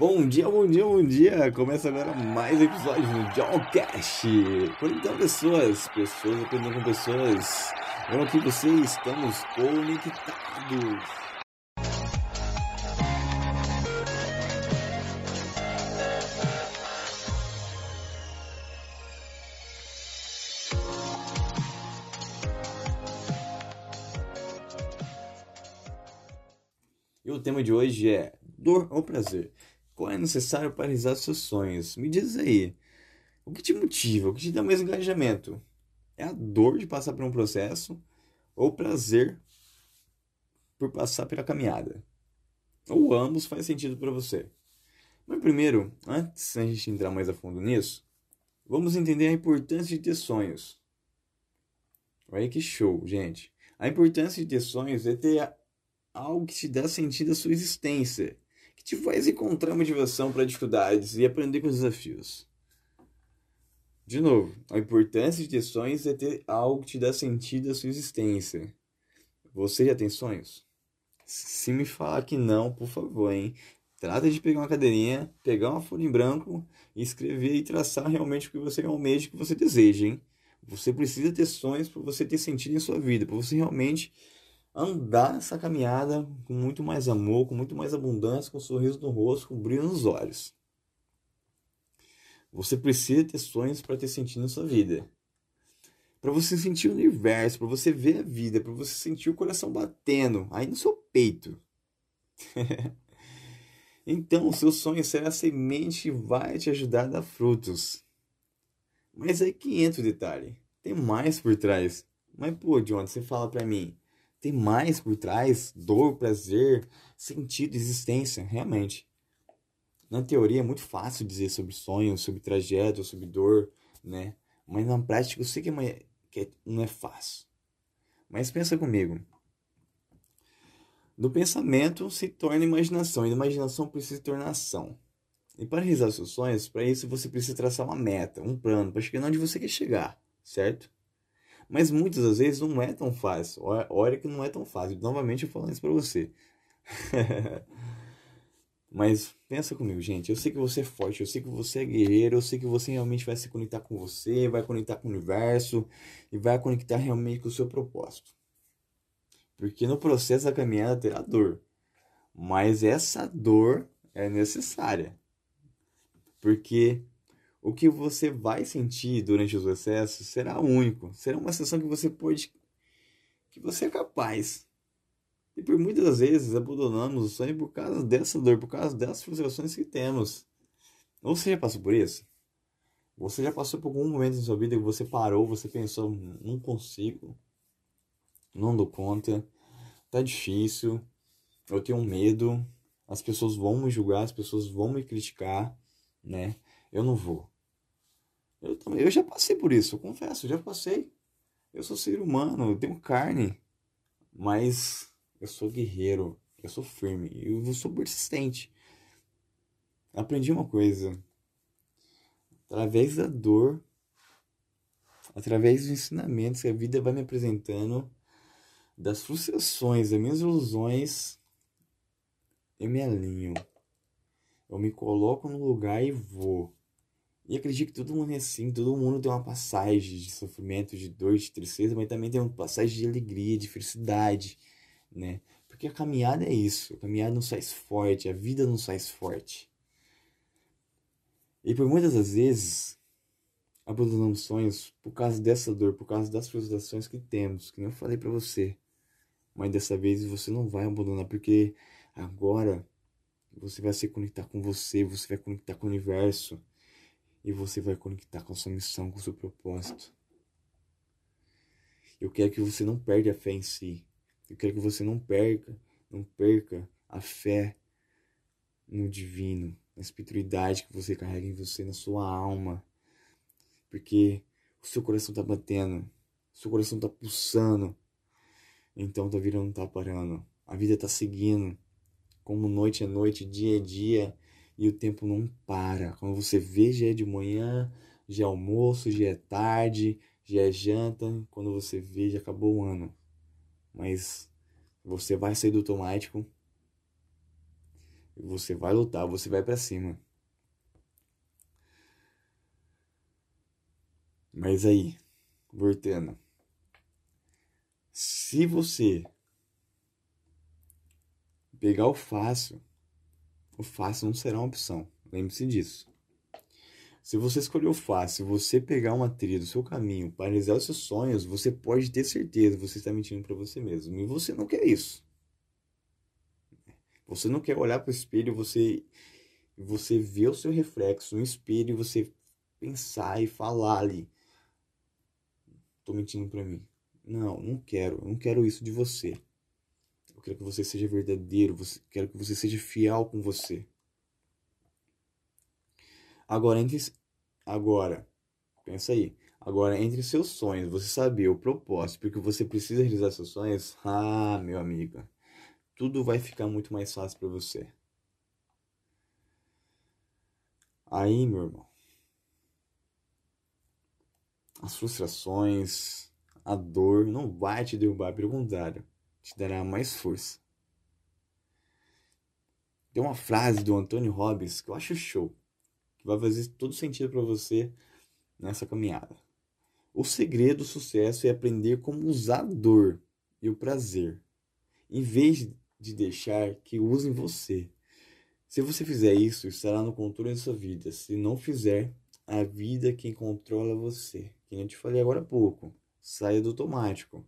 Bom dia, bom dia, bom dia! Começa agora mais episódio do Jawcast. Conectando pessoas, pessoas aprendendo com pessoas. Eu aqui vocês estamos conectados. E o tema de hoje é dor ou prazer? Qual é necessário para realizar seus sonhos? Me diz aí. O que te motiva? O que te dá mais engajamento? É a dor de passar por um processo ou o prazer por passar pela caminhada? Ou ambos faz sentido para você? Mas primeiro, antes da gente entrar mais a fundo nisso, vamos entender a importância de ter sonhos. Olha que show, gente. A importância de ter sonhos é ter algo que te dá sentido à sua existência, que te faz encontrar motivação para dificuldades e aprender com os desafios. De novo, a importância de ter sonhos é ter algo que te dá sentido à sua existência. Você já tem sonhos? Se me falar que não, por favor, hein? Trata de pegar uma cadeirinha, pegar uma folha em branco e escrever e traçar realmente o que você almeja, o que você deseja, hein? Você precisa ter sonhos para você ter sentido em sua vida, para você realmente andar essa caminhada com muito mais amor, com muito mais abundância, com um sorriso no rosto, com um brilho nos olhos. Você precisa ter sonhos para ter sentido na sua vida. Para você sentir o universo, para você ver a vida, para você sentir o coração batendo aí no seu peito. então, o seu sonho será a semente que vai te ajudar a dar frutos. Mas aí que entra o detalhe. Tem mais por trás. Mas, pô, John, você fala para mim, tem mais por trás, dor, prazer, sentido, existência, realmente. Na teoria é muito fácil dizer sobre sonhos, sobre trajeto, sobre dor, né? Mas na prática eu sei que, é, que é, não é fácil. Mas pensa comigo. Do pensamento se torna imaginação, e da imaginação precisa se tornar ação. E para realizar seus sonhos, para isso você precisa traçar uma meta, um plano, para chegar onde você quer chegar, certo? Mas muitas das vezes não é tão fácil. Olha que não é tão fácil. Novamente eu falando isso para você. Mas pensa comigo, gente. Eu sei que você é forte, eu sei que você é guerreiro, eu sei que você realmente vai se conectar com você, vai conectar com o universo e vai conectar realmente com o seu propósito. Porque no processo da caminhada terá dor. Mas essa dor é necessária. Porque o que você vai sentir durante os excessos será único. Será uma sensação que você pode. que você é capaz. E por muitas vezes abandonamos o sonho por causa dessa dor, por causa dessas frustrações que temos. Você já passou por isso? Você já passou por algum momento em sua vida que você parou, você pensou, não consigo, não dou conta, tá difícil, eu tenho medo, as pessoas vão me julgar, as pessoas vão me criticar, né? Eu não vou. Eu, também, eu já passei por isso, eu confesso, eu já passei. Eu sou ser humano, eu tenho carne, mas eu sou guerreiro, eu sou firme, eu sou persistente. Aprendi uma coisa. Através da dor, através dos ensinamentos que a vida vai me apresentando, das frustrações, das minhas ilusões, eu me alinho. Eu me coloco no lugar e vou. E acredito que todo mundo é assim, todo mundo tem uma passagem de sofrimento, de dor, de tristeza, mas também tem uma passagem de alegria, de felicidade, né? Porque a caminhada é isso, a caminhada nos faz forte, a vida nos faz forte. E por muitas das vezes, abandonamos sonhos por causa dessa dor, por causa das frustrações que temos, que nem eu falei para você. Mas dessa vez você não vai abandonar, porque agora você vai se conectar com você, você vai conectar com o universo e você vai conectar com a sua missão, com o seu propósito. Eu quero que você não perca a fé em si. Eu quero que você não perca, não perca a fé no divino, na espiritualidade que você carrega em você, na sua alma. Porque o seu coração está batendo, o seu coração está pulsando. Então tua vida não está parando. A vida está seguindo. Como noite é noite, dia é dia e o tempo não para. Quando você vê, já é de manhã, já é almoço, já é tarde, já é janta. Quando você vê, já acabou o ano. Mas você vai sair do automático. Você vai lutar, você vai para cima. Mas aí, voltando. Se você pegar o fácil, o fácil não será uma opção. Lembre-se disso. Se você escolher o fácil, você pegar uma trilha do seu caminho para realizar os seus sonhos, você pode ter certeza que você está mentindo para você mesmo. E você não quer isso. Você não quer olhar para o espelho, você você ver o seu reflexo no espelho e você pensar e falar ali. Tô mentindo para mim. Não, não quero. não quero isso de você. Eu quero que você seja verdadeiro, você, quero que você seja fiel com você. Agora, entre, agora, pensa aí. Agora, entre seus sonhos, você saber o propósito, porque você precisa realizar seus sonhos, ah, meu amigo, tudo vai ficar muito mais fácil para você. Aí, meu irmão, as frustrações, a dor não vai te derrubar, pelo contrário, te dará mais força. Tem uma frase do Antônio Robbins que eu acho show que vai fazer todo sentido para você nessa caminhada. O segredo do sucesso é aprender como usar a dor e o prazer, em vez de deixar que usem você. Se você fizer isso, estará no controle da sua vida. Se não fizer, a vida é quem controla você. Que eu te falei agora há pouco. Saia do automático.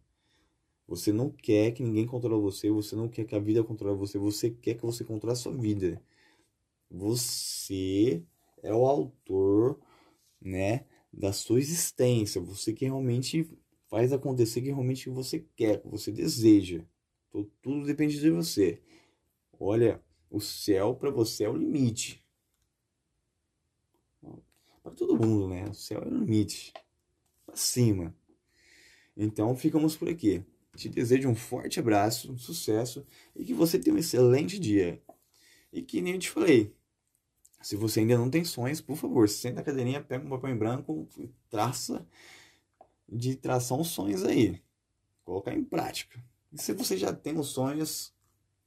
Você não quer que ninguém controle você, você não quer que a vida controle você, você quer que você controle a sua vida. Você é o autor, né, da sua existência. Você que realmente faz acontecer que realmente você quer, que você deseja. Tudo depende de você. Olha, o céu para você é o limite. Para todo mundo, né? O céu é o limite. Para cima. Então ficamos por aqui. Te desejo um forte abraço, um sucesso e que você tenha um excelente dia. E que nem eu te falei, se você ainda não tem sonhos, por favor, senta na cadeirinha, pega um papel em branco traça de traçar uns sonhos aí. Colocar em prática. E se você já tem os sonhos,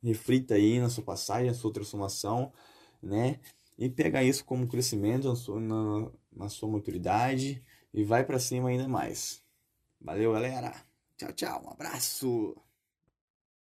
reflita aí na sua passagem, na sua transformação, né? E pega isso como crescimento na sua, na, na sua maturidade e vai para cima ainda mais. Valeu, galera. Tchau, tchau. Um abraço.